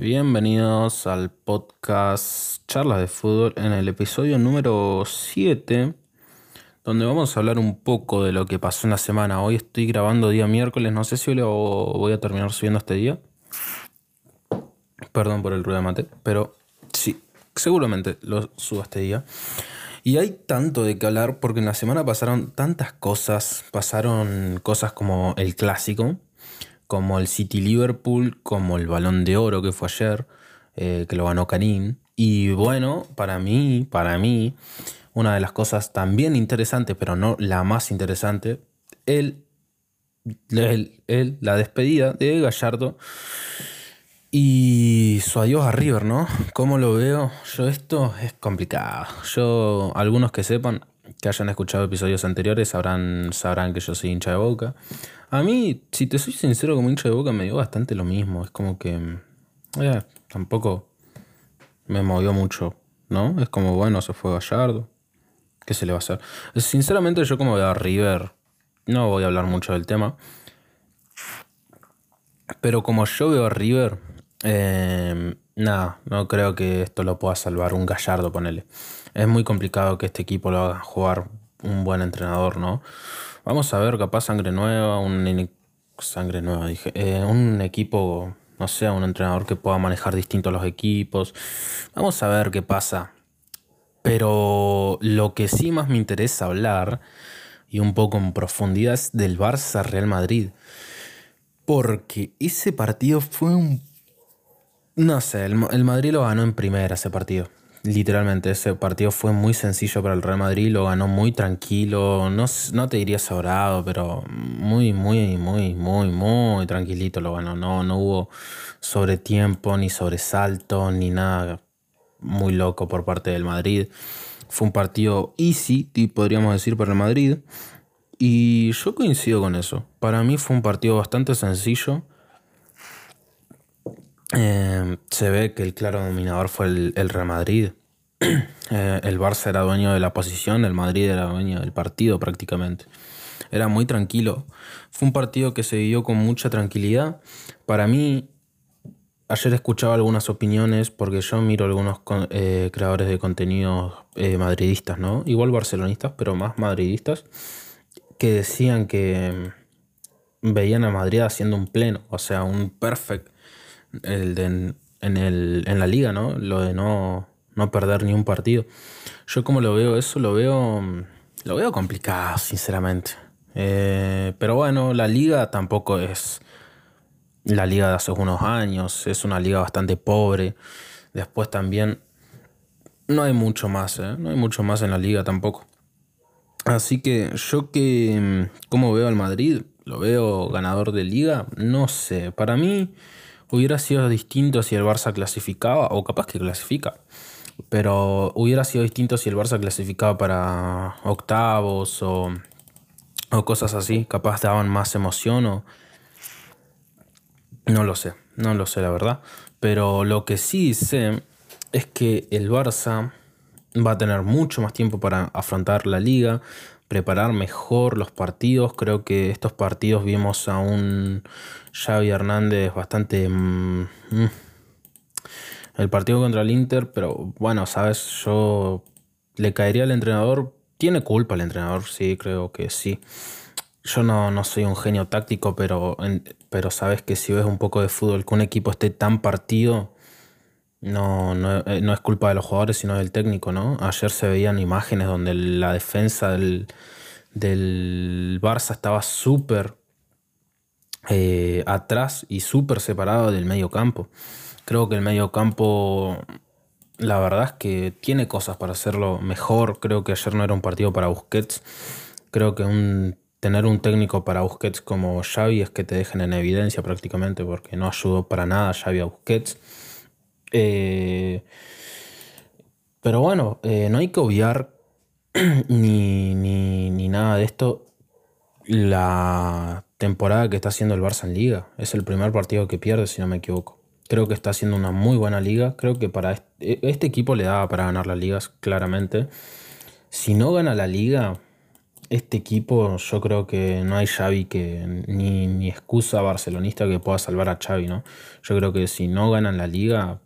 Bienvenidos al podcast Charlas de Fútbol en el episodio número 7, donde vamos a hablar un poco de lo que pasó en la semana. Hoy estoy grabando día miércoles, no sé si lo voy a terminar subiendo este día. Perdón por el ruido de mate, pero sí, seguramente lo subo este día. Y hay tanto de qué hablar porque en la semana pasaron tantas cosas, pasaron cosas como el clásico, como el City Liverpool, como el Balón de Oro que fue ayer, eh, que lo ganó Karim. Y bueno, para mí, para mí, una de las cosas también interesantes, pero no la más interesante, el, el, la despedida de Gallardo y su adiós a River, ¿no? ¿Cómo lo veo? Yo esto es complicado. Yo, algunos que sepan, que hayan escuchado episodios anteriores, sabrán, sabrán que yo soy hincha de boca. A mí, si te soy sincero, como hincha de boca me dio bastante lo mismo. Es como que. Eh, tampoco me movió mucho, ¿no? Es como, bueno, se fue Gallardo. ¿Qué se le va a hacer? Sinceramente, yo como a River, no voy a hablar mucho del tema. Pero como yo veo a River, eh, nada, no creo que esto lo pueda salvar un Gallardo, ponele. Es muy complicado que este equipo lo haga jugar un buen entrenador, ¿no? Vamos a ver, capaz sangre nueva, un sangre nueva, dije, eh, un equipo, no sé, un entrenador que pueda manejar distintos los equipos. Vamos a ver qué pasa. Pero lo que sí más me interesa hablar, y un poco en profundidad, es del Barça Real Madrid. Porque ese partido fue un... No sé, el, el Madrid lo ganó en primera ese partido. Literalmente, ese partido fue muy sencillo para el Real Madrid, lo ganó muy tranquilo, no, no te diría sobrado, pero muy, muy, muy, muy, muy tranquilito lo ganó. No, no hubo sobretiempo, ni sobresalto, ni nada muy loco por parte del Madrid. Fue un partido easy, podríamos decir, para el Madrid. Y yo coincido con eso. Para mí fue un partido bastante sencillo. Eh, se ve que el claro dominador fue el, Real Madrid. Eh, el Barça era dueño de la posición, el Madrid era dueño del partido prácticamente. Era muy tranquilo. Fue un partido que se vivió con mucha tranquilidad. Para mí, ayer escuchaba algunas opiniones porque yo miro algunos eh, creadores de contenido madridistas, ¿no? Igual barcelonistas, pero más madridistas, que decían que veían a Madrid haciendo un pleno, o sea, un perfect el de, en, el, en la liga, ¿no? Lo de no, no perder ni un partido. Yo como lo veo eso, lo veo, lo veo complicado, sinceramente. Eh, pero bueno, la liga tampoco es la liga de hace unos años, es una liga bastante pobre. Después también no hay mucho más, ¿eh? no hay mucho más en la liga tampoco. Así que yo que, como veo al Madrid, lo veo ganador de liga, no sé, para mí hubiera sido distinto si el Barça clasificaba, o capaz que clasifica, pero hubiera sido distinto si el Barça clasificaba para octavos o, o cosas así, capaz daban más emoción o... No lo sé, no lo sé la verdad, pero lo que sí sé es que el Barça va a tener mucho más tiempo para afrontar la liga, preparar mejor los partidos. Creo que estos partidos vimos a un Xavi Hernández bastante... Mm, mm, el partido contra el Inter, pero bueno, sabes, yo le caería al entrenador. Tiene culpa el entrenador, sí, creo que sí. Yo no, no soy un genio táctico, pero, pero sabes que si ves un poco de fútbol, que un equipo esté tan partido, no, eh, no, es culpa de los jugadores, sino del técnico, ¿no? Ayer se veían imágenes donde la defensa del, del Barça estaba súper eh, atrás y súper separado del medio campo. Creo que el medio campo, la verdad es que tiene cosas para hacerlo mejor. Creo que ayer no era un partido para Busquets. Creo que un, tener un técnico para Busquets como Xavi es que te dejen en evidencia prácticamente porque no ayudó para nada Xavi a Busquets. Eh, pero bueno, eh, no hay que obviar ni, ni, nada de esto la temporada que está haciendo el Barça en liga. Es el primer partido que pierde, si no me equivoco. Creo que está haciendo una muy buena liga. Creo que para este, este equipo le daba para ganar las ligas, claramente. Si no gana la liga, este equipo, yo creo que no hay Xavi que ni, ni excusa barcelonista que pueda salvar a Xavi, ¿no? Yo creo que si no ganan la liga,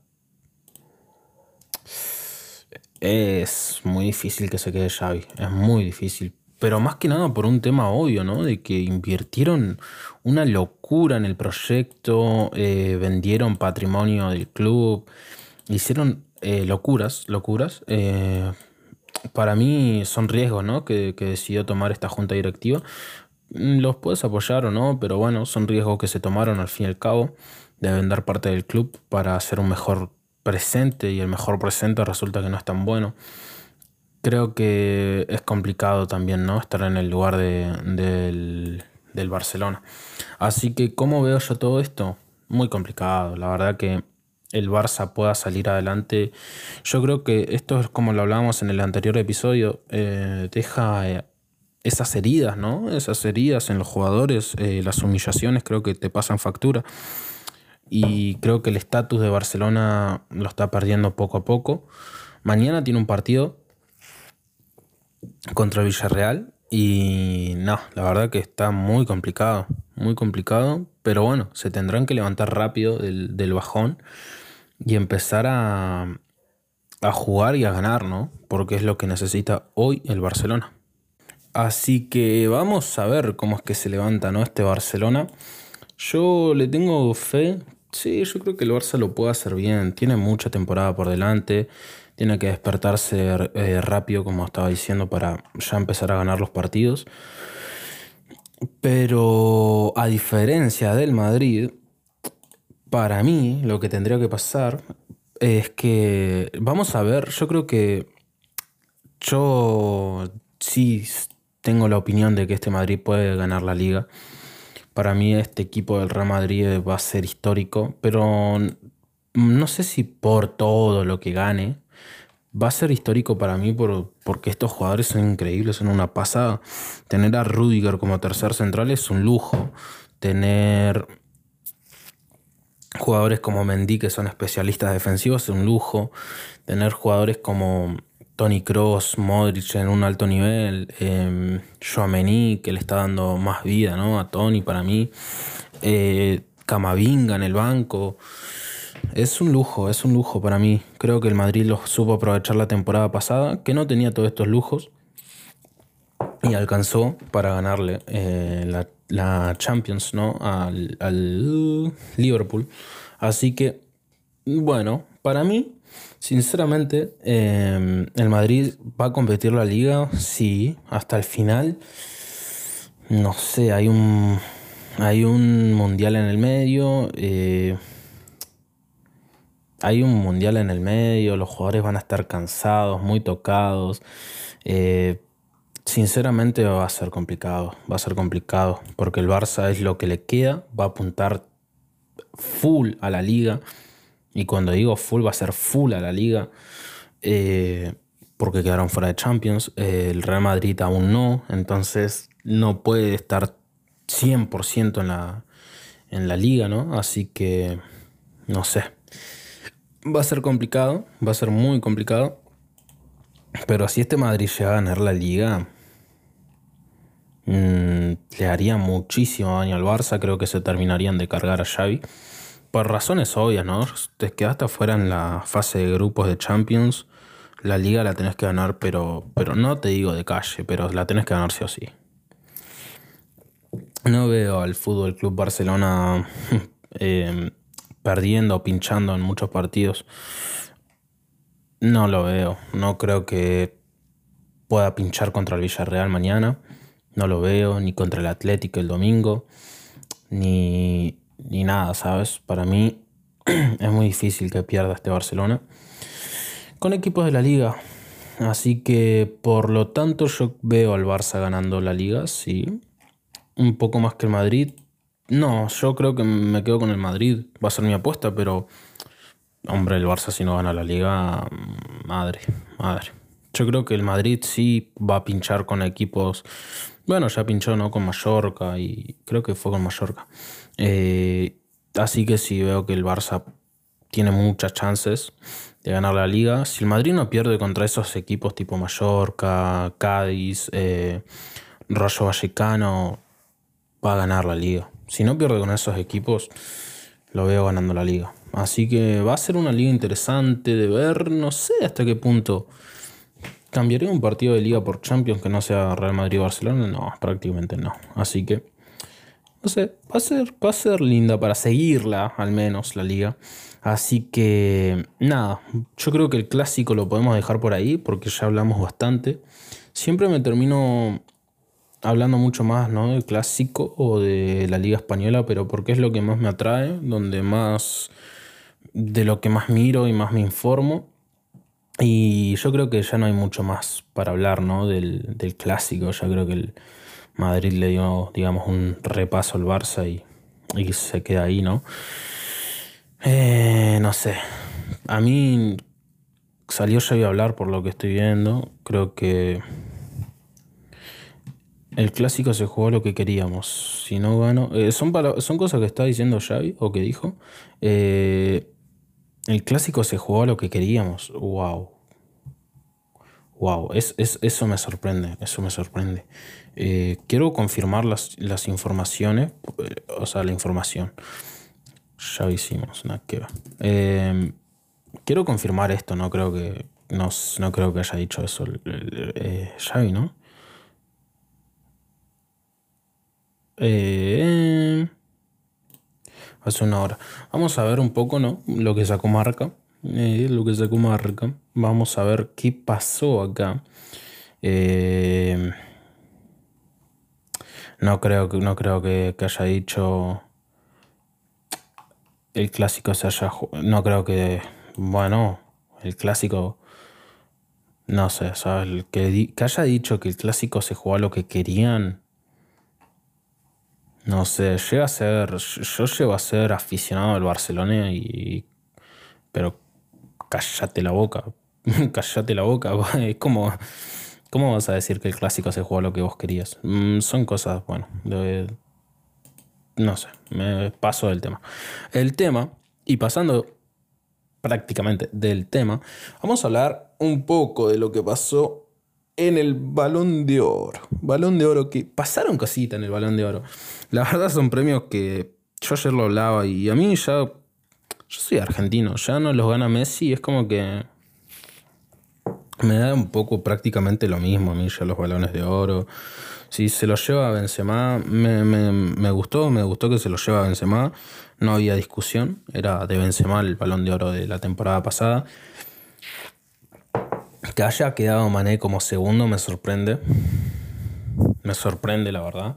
es muy difícil que se quede Xavi, es muy difícil. Pero más que nada por un tema obvio, ¿no? De que invirtieron una locura en el proyecto, eh, vendieron patrimonio del club, hicieron eh, locuras, locuras. Eh, para mí son riesgos, ¿no? Que, que decidió tomar esta junta directiva. Mm, los puedes apoyar o no, pero bueno, son riesgos que se tomaron al fin y al cabo de vender parte del club para hacer un mejor presente y el mejor presente resulta que no es tan bueno. Creo que es complicado también, ¿no? Estar en el lugar de, del, del Barcelona. Así que, ¿cómo veo yo todo esto? Muy complicado. La verdad que el Barça pueda salir adelante. Yo creo que esto es como lo hablábamos en el anterior episodio, eh, deja eh, esas heridas, ¿no? Esas heridas en los jugadores, eh, las humillaciones creo que te pasan factura. Y creo que el estatus de Barcelona lo está perdiendo poco a poco. Mañana tiene un partido contra Villarreal y no, la verdad que está muy complicado, muy complicado, pero bueno, se tendrán que levantar rápido del, del bajón y empezar a, a jugar y a ganar, ¿no? Porque es lo que necesita hoy el Barcelona. Así que vamos a ver cómo es que se levanta ¿no? este Barcelona. Yo le tengo fe. Sí, yo creo que el Barça lo puede hacer bien. Tiene mucha temporada por delante. Tiene que despertarse eh, rápido, como estaba diciendo, para ya empezar a ganar los partidos. Pero a diferencia del Madrid, para mí lo que tendría que pasar es que, vamos a ver, yo creo que yo sí tengo la opinión de que este Madrid puede ganar la liga. Para mí este equipo del Real Madrid va a ser histórico, pero no sé si por todo lo que gane. Va a ser histórico para mí por, porque estos jugadores son increíbles, son una pasada. Tener a Rudiger como tercer central es un lujo. Tener jugadores como Mendy, que son especialistas defensivos, es un lujo. Tener jugadores como Tony Cross, Modric en un alto nivel, eh, que le está dando más vida ¿no? a Tony para mí, eh, Camavinga en el banco. Es un lujo, es un lujo para mí. Creo que el Madrid lo supo aprovechar la temporada pasada, que no tenía todos estos lujos, y alcanzó para ganarle eh, la la Champions, ¿no? Al, al Liverpool. Así que, bueno, para mí, sinceramente, em, el Madrid va a competir la liga, sí, hasta el final. No sé, hay un, hay un mundial en el medio. Eh, hay un mundial en el medio, los jugadores van a estar cansados, muy tocados. Eh, Sinceramente va a ser complicado, va a ser complicado, porque el Barça es lo que le queda, va a apuntar full a la liga, y cuando digo full va a ser full a la liga, eh, porque quedaron fuera de Champions, eh, el Real Madrid aún no, entonces no puede estar 100% en la, en la liga, ¿no? Así que, no sé, va a ser complicado, va a ser muy complicado. Pero si este Madrid llega a ganar la liga, Mm, le haría muchísimo daño al Barça. Creo que se terminarían de cargar a Xavi. Por razones obvias, ¿no? Te quedaste afuera en la fase de grupos de Champions. La liga la tenés que ganar, pero, pero no te digo de calle, pero la tenés que ganar sí o sí. No veo al Fútbol Club Barcelona eh, perdiendo o pinchando en muchos partidos. No lo veo. No creo que pueda pinchar contra el Villarreal mañana. No lo veo ni contra el Atlético el domingo, ni, ni nada, ¿sabes? Para mí es muy difícil que pierda este Barcelona con equipos de la liga. Así que por lo tanto yo veo al Barça ganando la liga, sí. Un poco más que el Madrid. No, yo creo que me quedo con el Madrid. Va a ser mi apuesta, pero... Hombre, el Barça si no gana la liga... Madre, madre. Yo creo que el Madrid sí va a pinchar con equipos bueno, ya pinchó ¿no? con Mallorca y creo que fue con Mallorca. Eh, así que sí veo que el Barça tiene muchas chances de ganar la liga. Si el Madrid no pierde contra esos equipos tipo Mallorca, Cádiz, eh, Rayo Vallecano va a ganar la liga. Si no pierde con esos equipos, lo veo ganando la liga. Así que va a ser una liga interesante de ver, no sé hasta qué punto. ¿Cambiaría un partido de liga por Champions que no sea Real Madrid-Barcelona? No, prácticamente no. Así que, no sé, va a, ser, va a ser linda para seguirla, al menos, la liga. Así que, nada, yo creo que el clásico lo podemos dejar por ahí porque ya hablamos bastante. Siempre me termino hablando mucho más ¿no? del clásico o de la liga española, pero porque es lo que más me atrae, donde más de lo que más miro y más me informo. Y yo creo que ya no hay mucho más para hablar ¿no? del, clásico. Ya creo que el Madrid le dio, digamos, un repaso al Barça y, y se queda ahí, ¿no? Eh, no sé. A mí salió ya a hablar por lo que estoy viendo. Creo que el clásico se jugó lo que queríamos. Si no gano. Eh, son, son cosas que está diciendo Xavi o que dijo. Eh, el clásico se jugó lo que queríamos. Wow. Wow. Es, eso me sorprende. Eso me sorprende. Eh, quiero confirmar las, las, informaciones. O sea, la información. Ya hicimos. Nada que quiero confirmar esto. No creo que. No, no creo que haya dicho eso Xavi, ¿no? Eh, hace una hora. Vamos a ver un poco, ¿no? Lo que sacó marca. Eh, lo que sacó marca. Vamos a ver qué pasó acá. Eh, no creo que, no creo que, haya dicho el clásico se haya. No creo que. Bueno, el clásico. No sé, que, que haya dicho que el clásico se jugó a lo que querían. No sé, llega a ser. Yo llego a ser aficionado al Barcelona y. Pero cállate la boca. cállate la boca. Es como. ¿Cómo vas a decir que el clásico se jugó lo que vos querías? Mm, son cosas, bueno, no sé, me paso del tema. El tema, y pasando prácticamente del tema, vamos a hablar un poco de lo que pasó en el balón de oro. Balón de oro que pasaron cositas en el balón de oro. La verdad son premios que yo ayer lo hablaba y a mí ya... Yo soy argentino, ya no los gana Messi, es como que... Me da un poco prácticamente lo mismo a mí ya los balones de oro. Si se los lleva Benzema, me, me, me gustó, me gustó que se los lleva Benzema. No había discusión, era de Benzema el balón de oro de la temporada pasada. Que haya quedado Mané como segundo me sorprende. Me sorprende, la verdad.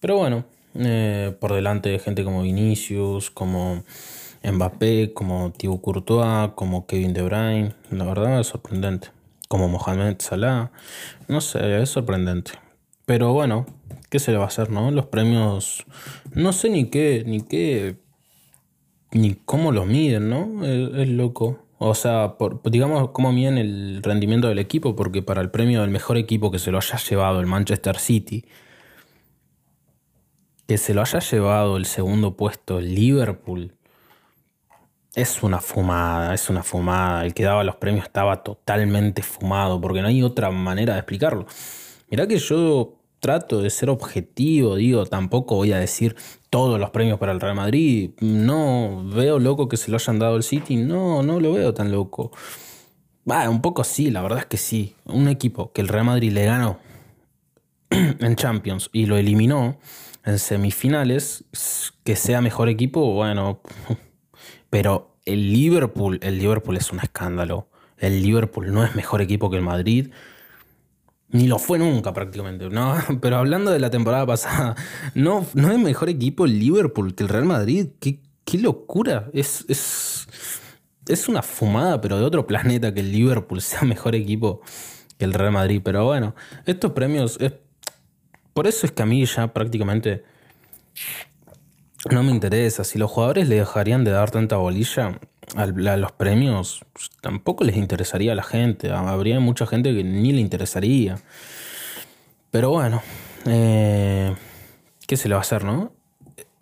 Pero bueno, eh, por delante de gente como Vinicius, como Mbappé, como Thibaut Courtois, como Kevin De Bruyne. La verdad es sorprendente. Como Mohamed Salah. No sé, es sorprendente. Pero bueno, ¿qué se le va a hacer, no? Los premios. No sé ni qué, ni qué. Ni cómo los miden, ¿no? es loco. O sea, digamos cómo miden el rendimiento del equipo, porque para el premio del mejor equipo que se lo haya llevado el Manchester City, que se lo haya llevado el segundo puesto el Liverpool, es una fumada, es una fumada. El que daba los premios estaba totalmente fumado, porque no hay otra manera de explicarlo. Mirá que yo trato de ser objetivo, digo, tampoco voy a decir todos los premios para el Real Madrid. No veo loco que se lo hayan dado al City. No, no lo veo tan loco. Va, un poco sí, la verdad es que sí. Un equipo que el Real Madrid le ganó en Champions y lo eliminó en semifinales, que sea mejor equipo, bueno. Pero el Liverpool, el Liverpool es un escándalo. El Liverpool no es mejor equipo que el Madrid. Ni lo fue nunca prácticamente, ¿no? Pero hablando de la temporada pasada, no, no es mejor equipo el Liverpool que el Real Madrid. Qué, qué locura. Es, es, es una fumada, pero de otro planeta que el Liverpool sea mejor equipo que el Real Madrid. Pero bueno, estos premios... Es, por eso es que a mí ya prácticamente no me interesa. Si los jugadores le dejarían de dar tanta bolilla, a los premios pues, tampoco les interesaría a la gente. Habría mucha gente que ni le interesaría. Pero bueno, eh, ¿qué se le va a hacer, no?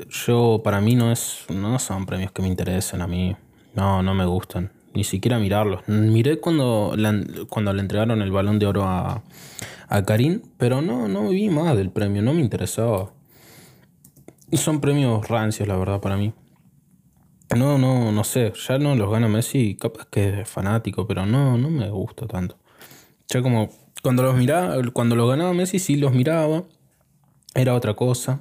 Yo, para mí, no, es, no son premios que me interesen a mí. No, no me gustan. ni siquiera mirarlos. Miré cuando, cuando le entregaron el balón de oro a, a Karim, pero no, no vi más del premio, no me interesaba. Son premios rancios, la verdad, para mí. No, no, no sé, ya no los gana Messi, capaz que es fanático, pero no, no me gusta tanto. Ya como cuando los miraba, cuando los ganaba Messi sí los miraba, era otra cosa.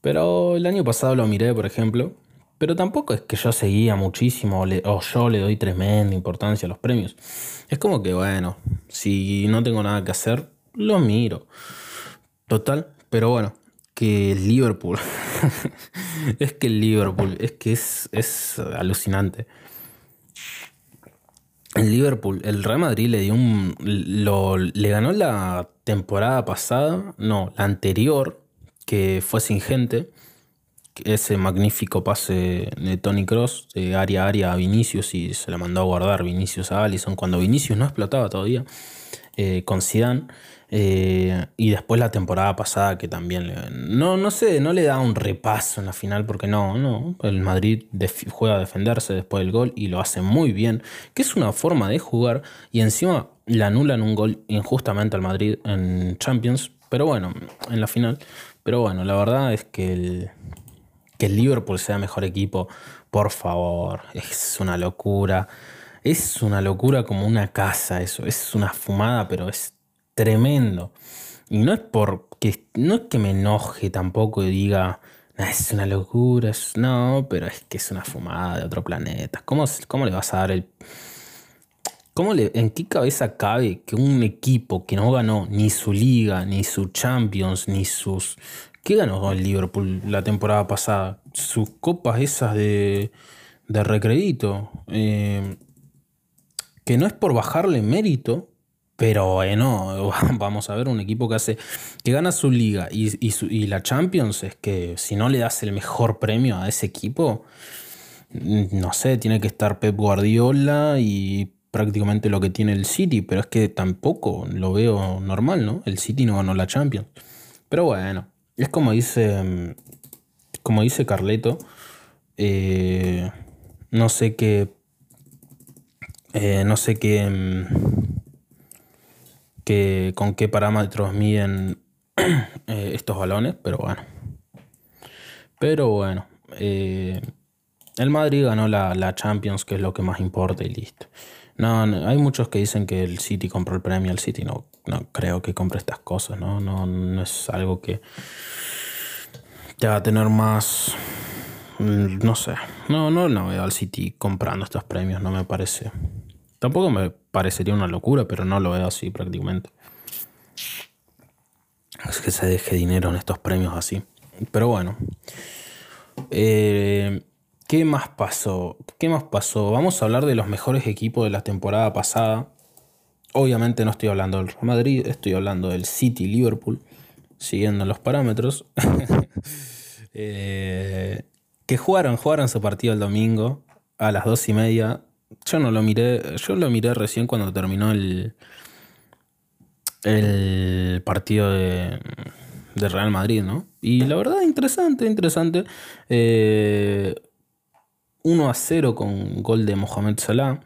Pero el año pasado lo miré, por ejemplo, pero tampoco es que yo seguía muchísimo o, yo le doy tremenda importancia a los premios. Es como que, bueno, si no tengo nada que hacer, lo miro. Total, pero bueno, que el Liverpool. es que el Liverpool, es que es, es alucinante. El Liverpool, el Real Madrid le dio un. Lo, le ganó la temporada pasada, no, la anterior, que fue sin gente ese magnífico pase de Tony Cross de área a área a Vinicius y se la mandó a guardar Vinicius a Allison cuando Vinicius no explotaba todavía eh, con Zidane eh, y después la temporada pasada que también no no sé no le da un repaso en la final porque no no el Madrid juega a defenderse después del gol y lo hace muy bien que es una forma de jugar y encima le anulan un gol injustamente al Madrid en Champions pero bueno en la final pero bueno la verdad es que que el Liverpool sea mejor equipo, por favor, es una locura. Es una locura como una casa eso, es una fumada, pero es tremendo. Y no es porque no es que me enoje tampoco y diga, es una locura, no, pero es que es una fumada de otro planeta. ¿Cómo, cómo le vas a dar el ¿Cómo le, ¿En qué cabeza cabe que un equipo que no ganó ni su liga, ni su Champions, ni sus ¿Qué ganó el Liverpool la temporada pasada? Sus copas esas de, de recredito. Eh, que no es por bajarle mérito, pero bueno, vamos a ver un equipo que hace que gana su liga y, y, la Champions es que si no le das el mejor premio a ese equipo, no sé, tiene que estar Pep Guardiola y prácticamente lo que tiene el City, pero es que tampoco lo veo normal, ¿no? El City no ganó la Champions. Pero bueno, es como dice, mm, como dice Carleto, eh, no sé qué, eh, no sé qué, qué, con qué parámetros miden eh, estos balones, pero bueno. Pero bueno, el Madrid ganó la, la, Champions, que es lo que más importa y listo. No, hay muchos que dicen que el City compró el premio, el City no, no creo que compre estas cosas, ¿no? No, no es algo que te va a tener más. No sé. No, no, no veo al City comprando estos premios, no me parece. Tampoco me parecería una locura, pero no lo veo así prácticamente. Es que se deje dinero en estos premios así. Pero bueno. Eh, ¿Qué más pasó? ¿Qué más pasó? Vamos a hablar de los mejores equipos de la temporada pasada. Obviamente no estoy hablando del Real Madrid, estoy hablando del City Liverpool, siguiendo los parámetros. Eh, que jugaron, jugaron su partido el domingo a las dos y media. Yo no lo miré, yo lo miré recién cuando terminó el, el partido de, Real Madrid, ¿no? Y la verdad, interesante, interesante. 1 eh, a 0 con gol de Mohamed Salah.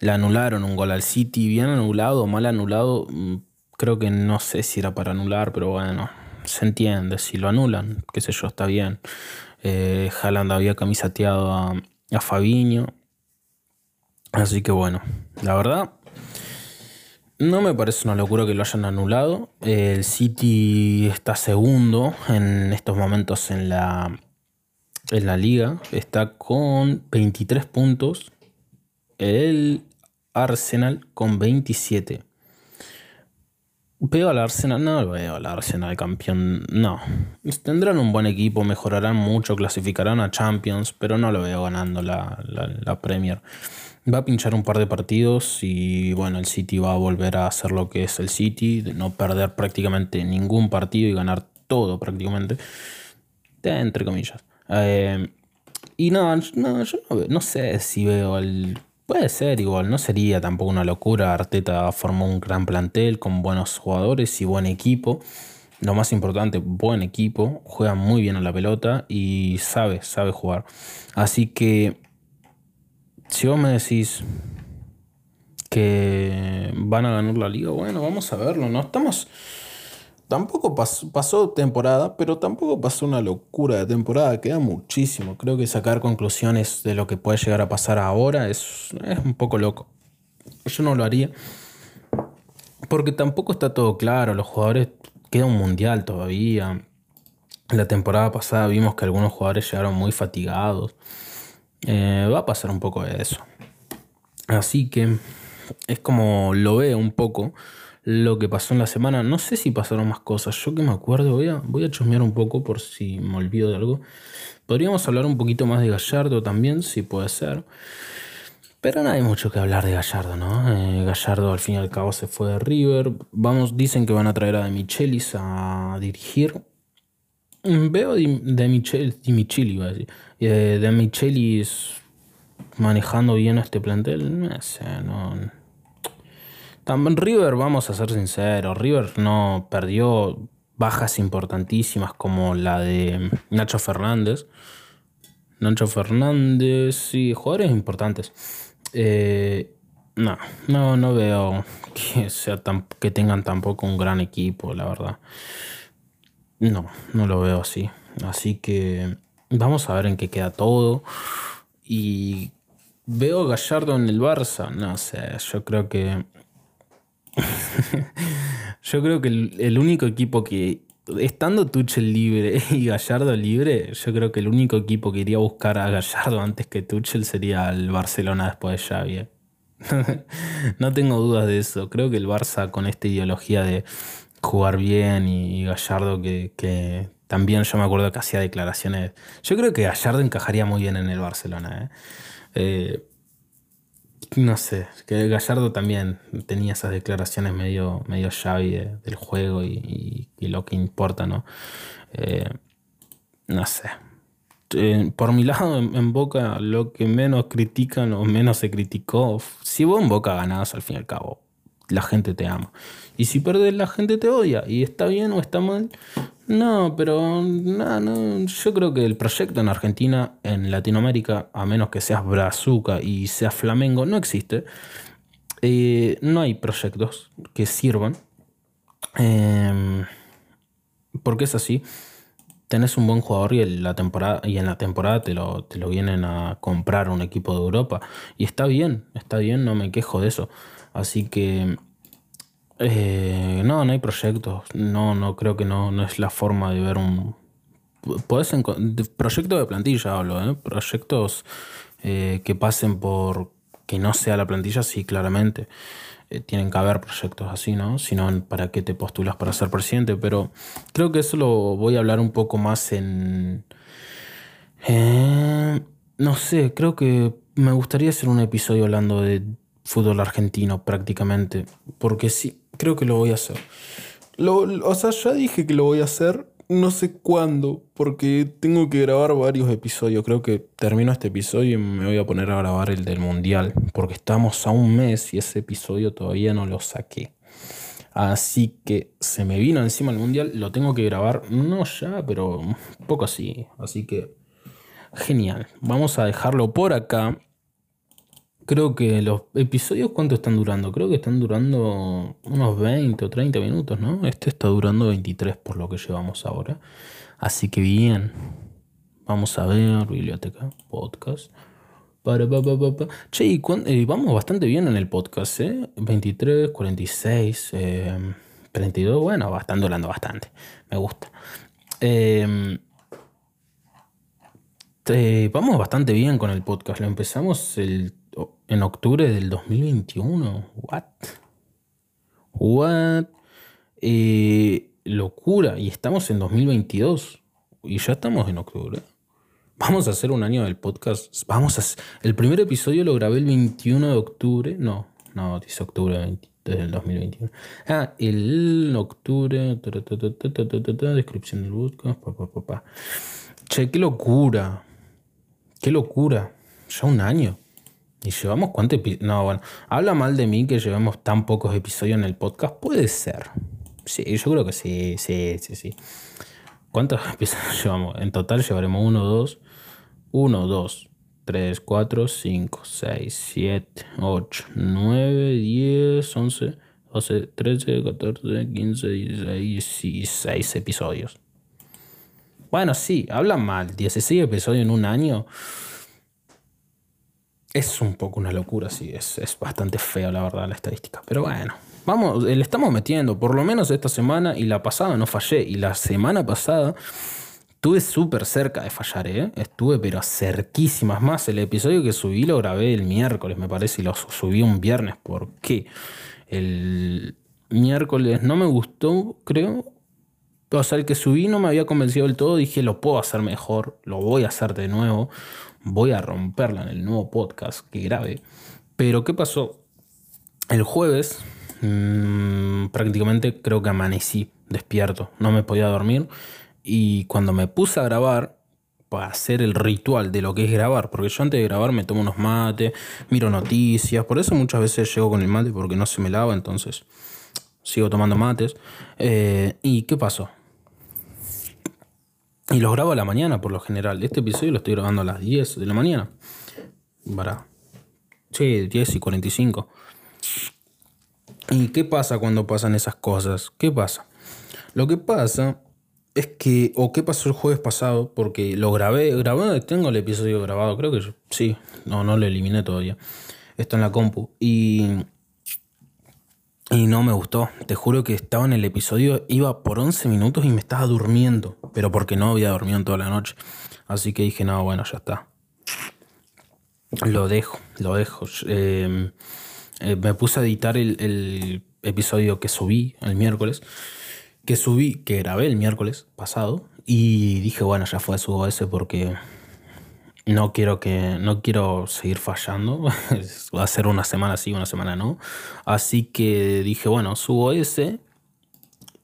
Le anularon un gol al City, bien anulado, mal anulado. Mm, creo que no sé si era para anular, pero bueno, se entiende. Si lo anulan, qué sé yo, está bien. Eh, había camisateado a, a Fabiño. Así que bueno, la verdad, no me parece una locura que lo hayan anulado. El City está segundo en estos momentos en la, en la liga. Está con 23 puntos. El Arsenal con 27. Veo al Arsenal, no veo al Arsenal campeón, no. Tendrán un buen equipo, mejorarán mucho, clasificarán a Champions, pero no lo veo ganando la, la, Premier. Va a pinchar un par de partidos y bueno, el City va a volver a hacer lo que es el City, de no perder prácticamente ningún partido y ganar todo prácticamente, entre comillas. Eh, y no, no, yo no, no sé si veo al Puede ser igual, no sería tampoco una locura. Arteta formó un gran plantel con buenos jugadores y buen equipo. Lo más importante, buen equipo, juega muy bien a la pelota y sabe, sabe jugar. Así que si vos me decís que van a ganar la liga, bueno, vamos a verlo, ¿no? Estamos... Tampoco pasó, temporada, pero tampoco pasó una locura de temporada. Queda muchísimo. Creo que sacar conclusiones de lo que puede llegar a pasar ahora es, es un poco loco. Yo no lo haría. Porque tampoco está todo claro. Los jugadores. Queda un mundial todavía. La temporada pasada vimos que algunos jugadores llegaron muy fatigados. Eh, va a pasar un poco de eso. Así que es como lo veo un poco lo que pasó en la semana. No sé si pasaron más cosas. Yo que me acuerdo, voy a, voy a chusmear un poco por si me olvido de algo. Podríamos hablar un poquito más de Gallardo también, si puede ser. Pero no hay mucho que hablar de Gallardo, ¿no? Eh, Gallardo al fin y al cabo se fue de River. Vamos, dicen que van a traer a De Michelis a dirigir. Veo de, de, a decir. Eh, de Michelis manejando bien este plantel. No sé, no también River, vamos a ser sinceros, River no perdió bajas importantísimas como la de Nacho Fernández. Nacho Fernández, sí, jugadores importantes. Eh, no, no, no veo que, sea que tengan tampoco un gran equipo, la verdad. No, no lo veo así. Así que vamos a ver en qué queda todo. Y veo a Gallardo en el Barça. No sé, yo creo que yo creo que el, único equipo que, estando Tuchel libre y Gallardo libre, yo creo que el único equipo que iría a buscar a Gallardo antes que Tuchel sería el Barcelona después de Xavi. ¿eh? no tengo dudas de eso. Creo que el Barça con esta ideología de jugar bien y, Gallardo que, también yo me acuerdo que hacía declaraciones. Yo creo que Gallardo encajaría muy bien en el Barcelona. ¿eh? eh no sé, que Gallardo también tenía esas declaraciones medio, medio del juego y, lo que importa, ¿no? Eh, no sé. Por mi lado, en, Boca, lo que menos critican o menos se criticó, si vos en Boca ganás, al fin y al cabo, la gente te ama. Y si perdés, la gente te odia. Y está bien o está mal. No, pero no, yo creo que el proyecto en Argentina, en Latinoamérica, a menos que seas Brazuca y seas Flamengo, no existe. Eh, no hay proyectos que sirvan. Em, porque es así. Tenés un buen jugador y, en la temporada, y en la temporada te lo, te lo vienen a comprar un equipo de Europa. Y está bien, está bien, no me quejo de eso. Así que eh, no, no hay proyectos. No, no creo que no, no es la forma de ver un. Puedes proyectos de plantilla hablo, ¿eh? Proyectos eh, que pasen por que no sea la plantilla, sí, claramente. Eh, tienen que haber proyectos así, ¿no? Si no, ¿para qué te postulas para ser presidente? Pero creo que eso lo voy a hablar un poco más en. no sé, creo que me gustaría hacer un episodio hablando de fútbol argentino prácticamente. Porque sí, creo que lo voy a hacer. o sea, ya dije que lo voy a hacer. No sé cuándo, porque tengo que grabar varios episodios. Creo que termino este episodio y me voy a poner a grabar el del Mundial, porque estamos a un mes y ese episodio todavía no lo saqué. Así que se me vino encima el Mundial, lo tengo que grabar, no ya, pero un poco así. Así que, genial. Vamos a dejarlo por acá creo que los episodios, ¿cuánto están durando? Creo que están durando unos 20 o 30 minutos, ¿no? Este está durando 23 por lo que llevamos ahora. Así que bien. Vamos a ver, biblioteca, podcast. Para, Che, y eh, vamos bastante bien en el podcast, ¿eh? 23, 46, 32, bueno, están durando bastante. Me gusta. Em, vamos bastante bien con el podcast. Lo empezamos el en octubre del 2021. What? What? Eh, locura. Y estamos en 2022. Y ya estamos en octubre. Vamos a hacer un año del podcast. Vamos a el primer episodio lo grabé el 21 de octubre. No, no, dice octubre del 2021. Ah, el octubre. descripción del podcast. Che, qué locura. Qué locura. Ya un año. ¿Y llevamos cuántos episodios? No, bueno, habla mal de mí que llevemos tan pocos episodios en el podcast. Puede ser. Sí, yo creo que sí, sí, sí, sí. ¿Cuántos episodios llevamos? En total llevaremos uno, dos, uno, dos, 3, 4, 5, 6, 7, 8, 9, 10, 11, 12, 13, 14, 15, 16, 16 episodios. Bueno, sí, hablan mal. 16 episodios en un año. Es un poco una locura, sí. Es, es bastante feo, la verdad, la estadística. Pero bueno, vamos, le estamos metiendo. Por lo menos esta semana y la pasada no fallé. Y la semana pasada Estuve súper cerca de fallar, ¿eh? Estuve pero cerquísimas más. El episodio que subí lo grabé el miércoles, me parece, y lo subí un viernes. ¿Por qué? El miércoles no me gustó, creo. O sea, el que subí no me había convencido del todo. Dije, lo puedo hacer mejor, lo voy a hacer de nuevo. Voy a romperla en el nuevo podcast que grabé. Pero, ¿qué pasó? El jueves, mmm, prácticamente creo que amanecí despierto. No me podía dormir. Y cuando me puse a grabar, para hacer el ritual de lo que es grabar, porque yo antes de grabar me tomo unos mates, miro noticias, por eso muchas veces llego con el mate porque no se me lava, entonces sigo tomando mates. Eh, ¿Y qué pasó? Y los grabo a la mañana por lo general. Este episodio lo estoy grabando a las 10 de la mañana. Para. Sí, 10 y 45. ¿Y qué pasa cuando pasan esas cosas? ¿Qué pasa? Lo que pasa es que, o qué pasó el jueves pasado, porque lo grabé, grabé, tengo el episodio grabado, creo que sí, no, no lo eliminé todavía. Está en la compu. Y, y no me gustó. Te juro que estaba en el episodio, iba por 11 minutos y me estaba durmiendo, pero porque no había dormido en toda la noche. Así que dije, no, bueno, ya está. Lo dejo, lo dejo. Em, eh, me puse a editar el, el episodio que subí el miércoles que subí, que grabé el miércoles pasado y dije, bueno, ya fue, subo ese porque no quiero que no quiero seguir fallando, va a ser una semana sí, una semana no. Así que dije, bueno, subo ese,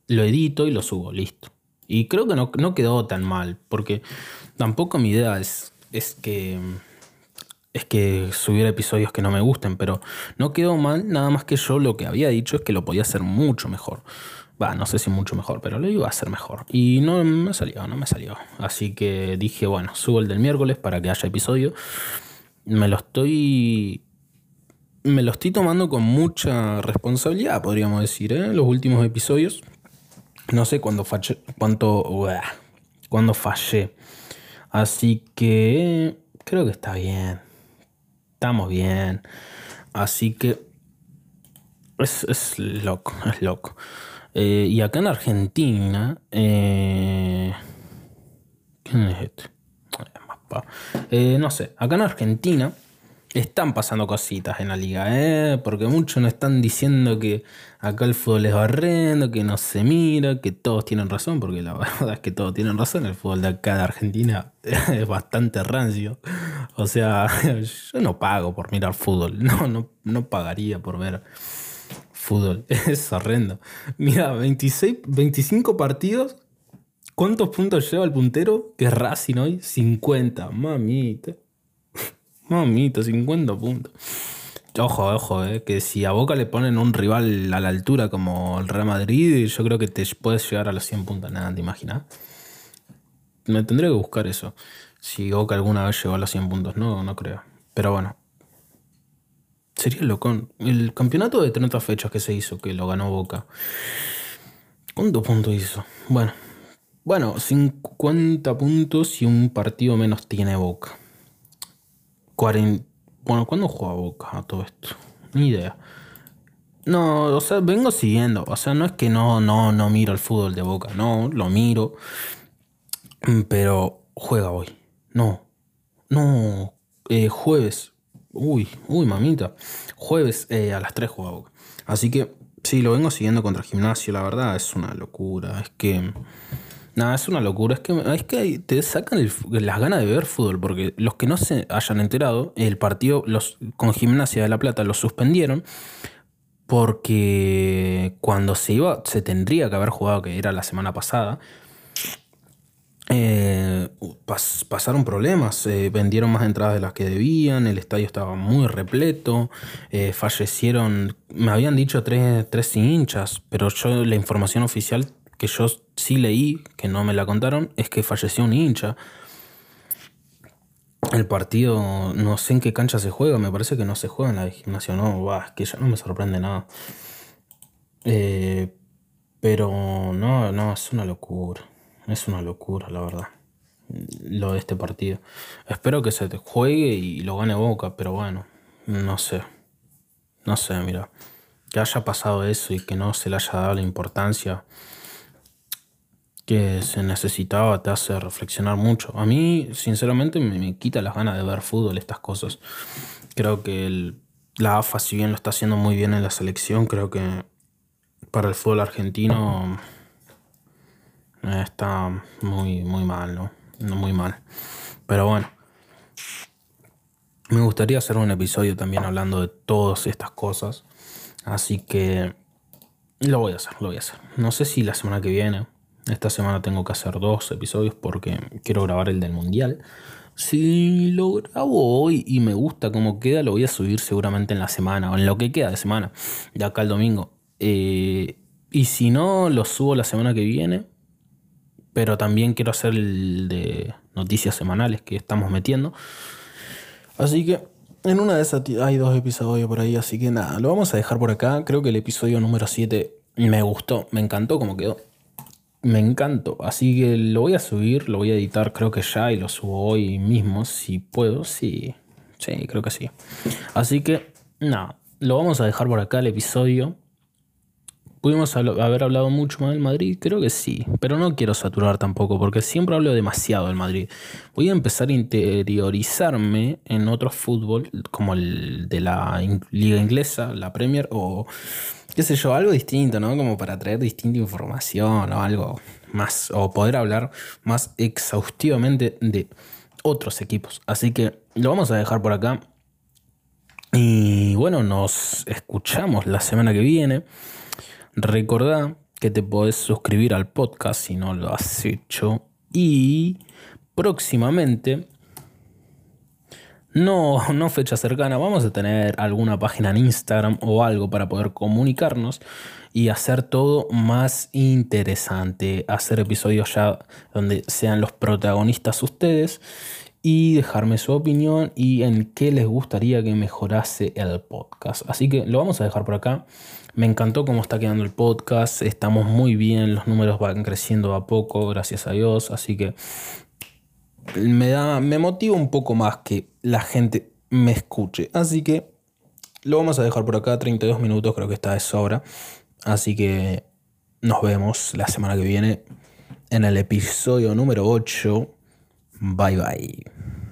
lo edito y lo subo, listo. Y creo que no, no quedó tan mal, porque tampoco mi idea es, es que es que subiera episodios que no me gusten, pero no quedó mal, nada más que yo lo que había dicho es que lo podía hacer mucho mejor. Va, no sé si mucho mejor, pero lo iba a hacer mejor. Y no me salió, no me salió. Así que dije, bueno, subo el del miércoles para que haya episodio. Me lo estoy. Me lo estoy tomando con mucha responsabilidad, podríamos decir, ¿eh? Los últimos episodios. No sé cuándo fallé. Cuánto. cuándo fallé. Así que. Creo que está bien. Estamos bien. Así que. Es, es loco, es loco. Eh, y acá en Argentina. Eh, ¿Quién es este? Eh, no sé, acá en Argentina están pasando cositas en la liga, ¿eh? porque muchos nos están diciendo que acá el fútbol es horrendo, que no se mira, que todos tienen razón, porque la verdad es que todos tienen razón, el fútbol de acá de Argentina es bastante rancio. O sea, yo no pago por mirar fútbol, no, no, no pagaría por ver fútbol. Es horrendo. Mira, 26, 25 partidos. ¿Cuántos puntos lleva el puntero? Que es Racing hoy. 50. Mamita. Mamita, 50 puntos. Ojo, ojo, eh, que si a Boca le ponen un rival a la altura como el Real Madrid, yo creo que te puedes llegar a los 100 puntos. Nada, ¿te imaginas? Me tendré que buscar eso. Si Boca alguna vez llegó a los 100 puntos, no, no creo. Pero bueno, Sería loco. El campeonato de 30 fechas que se hizo, que lo ganó Boca. ¿Cuántos puntos hizo? Bueno. Bueno, 50 puntos y un partido menos tiene Boca. 40, bueno, ¿cuándo juega Boca a todo esto? Ni idea. No, o sea, vengo siguiendo. O sea, no es que no, no, no miro el fútbol de Boca. No, lo miro. Pero juega hoy. No. No. Eh, jueves. Uy, uy, mamita. Jueves eh, a las 3 juega Boca. Así que sí, lo vengo siguiendo contra el gimnasio, la verdad, es una locura. Es que. Nada, es una locura. Es que, es que te sacan las ganas de ver fútbol. Porque los que no se hayan enterado, el partido los, con Gimnasia de La Plata lo suspendieron. Porque cuando se iba, se tendría que haber jugado, que era la semana pasada. Eh, pasaron problemas, eh, vendieron más entradas de las que debían, el estadio estaba muy repleto, eh, fallecieron, me habían dicho tres, tres hinchas, pero yo la información oficial que yo sí leí, que no me la contaron, es que falleció un hincha. El partido, no sé en qué cancha se juega, me parece que no se juega en la de gimnasio, no, bah, es que ya no me sorprende nada. Pero no, no, es una locura, es una locura, la verdad, lo de este partido. Espero que se juegue y lo gane Boca, pero bueno, no sé, no sé, mira, que haya pasado eso y que no se le haya dado la importancia que se necesitaba te hace reflexionar mucho. A mí, sinceramente, me, quita las ganas de ver fútbol, estas cosas. Creo que la AFA, si bien lo está haciendo muy bien en la selección, creo que para el fútbol argentino está muy, muy mal, ¿no? Muy mal. Pero bueno. Me gustaría hacer un episodio también hablando de todas estas cosas. Así que lo voy a hacer, lo voy a hacer. No sé si la semana que viene esta semana tengo que hacer dos episodios porque quiero grabar el del mundial. Si lo grabo hoy y me gusta cómo queda, lo voy a subir seguramente en la semana o en lo que queda de semana, de acá al domingo. Eh, y si no, lo subo la semana que viene. Pero también quiero hacer el de noticias semanales que estamos metiendo. Así que en una de esas hay dos episodios por ahí, así que nada, lo vamos a dejar por acá. Creo que el episodio número 7 me gustó, me encantó cómo quedó me encantó. Así que lo voy a subir, lo voy a editar creo que ya y lo subo hoy mismo si puedo. Sí, sí, creo que sí. Así que nada, lo vamos a dejar por acá el episodio. ¿Pudimos haber hablado mucho más del Madrid? Creo que sí, pero no quiero saturar tampoco porque siempre hablo demasiado del Madrid. Voy a empezar a interiorizarme en otro fútbol como el de la liga inglesa, la Premier o qué sé yo, algo distinto, ¿no? Como para traer distinta información o algo más, o poder hablar más exhaustivamente de otros equipos. Así que lo vamos a dejar por acá. Y bueno, nos escuchamos la semana que viene. Recordá que te podés suscribir al podcast si no lo has hecho. Y próximamente no, no fecha cercana, vamos a tener alguna página en Instagram o algo para poder comunicarnos y hacer todo más interesante, hacer episodios ya donde sean los protagonistas ustedes y dejarme su opinión y en qué les gustaría que mejorase el podcast. Así que lo vamos a dejar por acá. Me encantó cómo está quedando el podcast, estamos muy bien, los números van creciendo a poco, gracias a Dios, así que me, da, me motiva un poco más que la gente me escuche. Así que lo vamos a dejar por acá, 32 minutos creo que está de sobra. Así que nos vemos la semana que viene en el episodio número 8. Bye bye.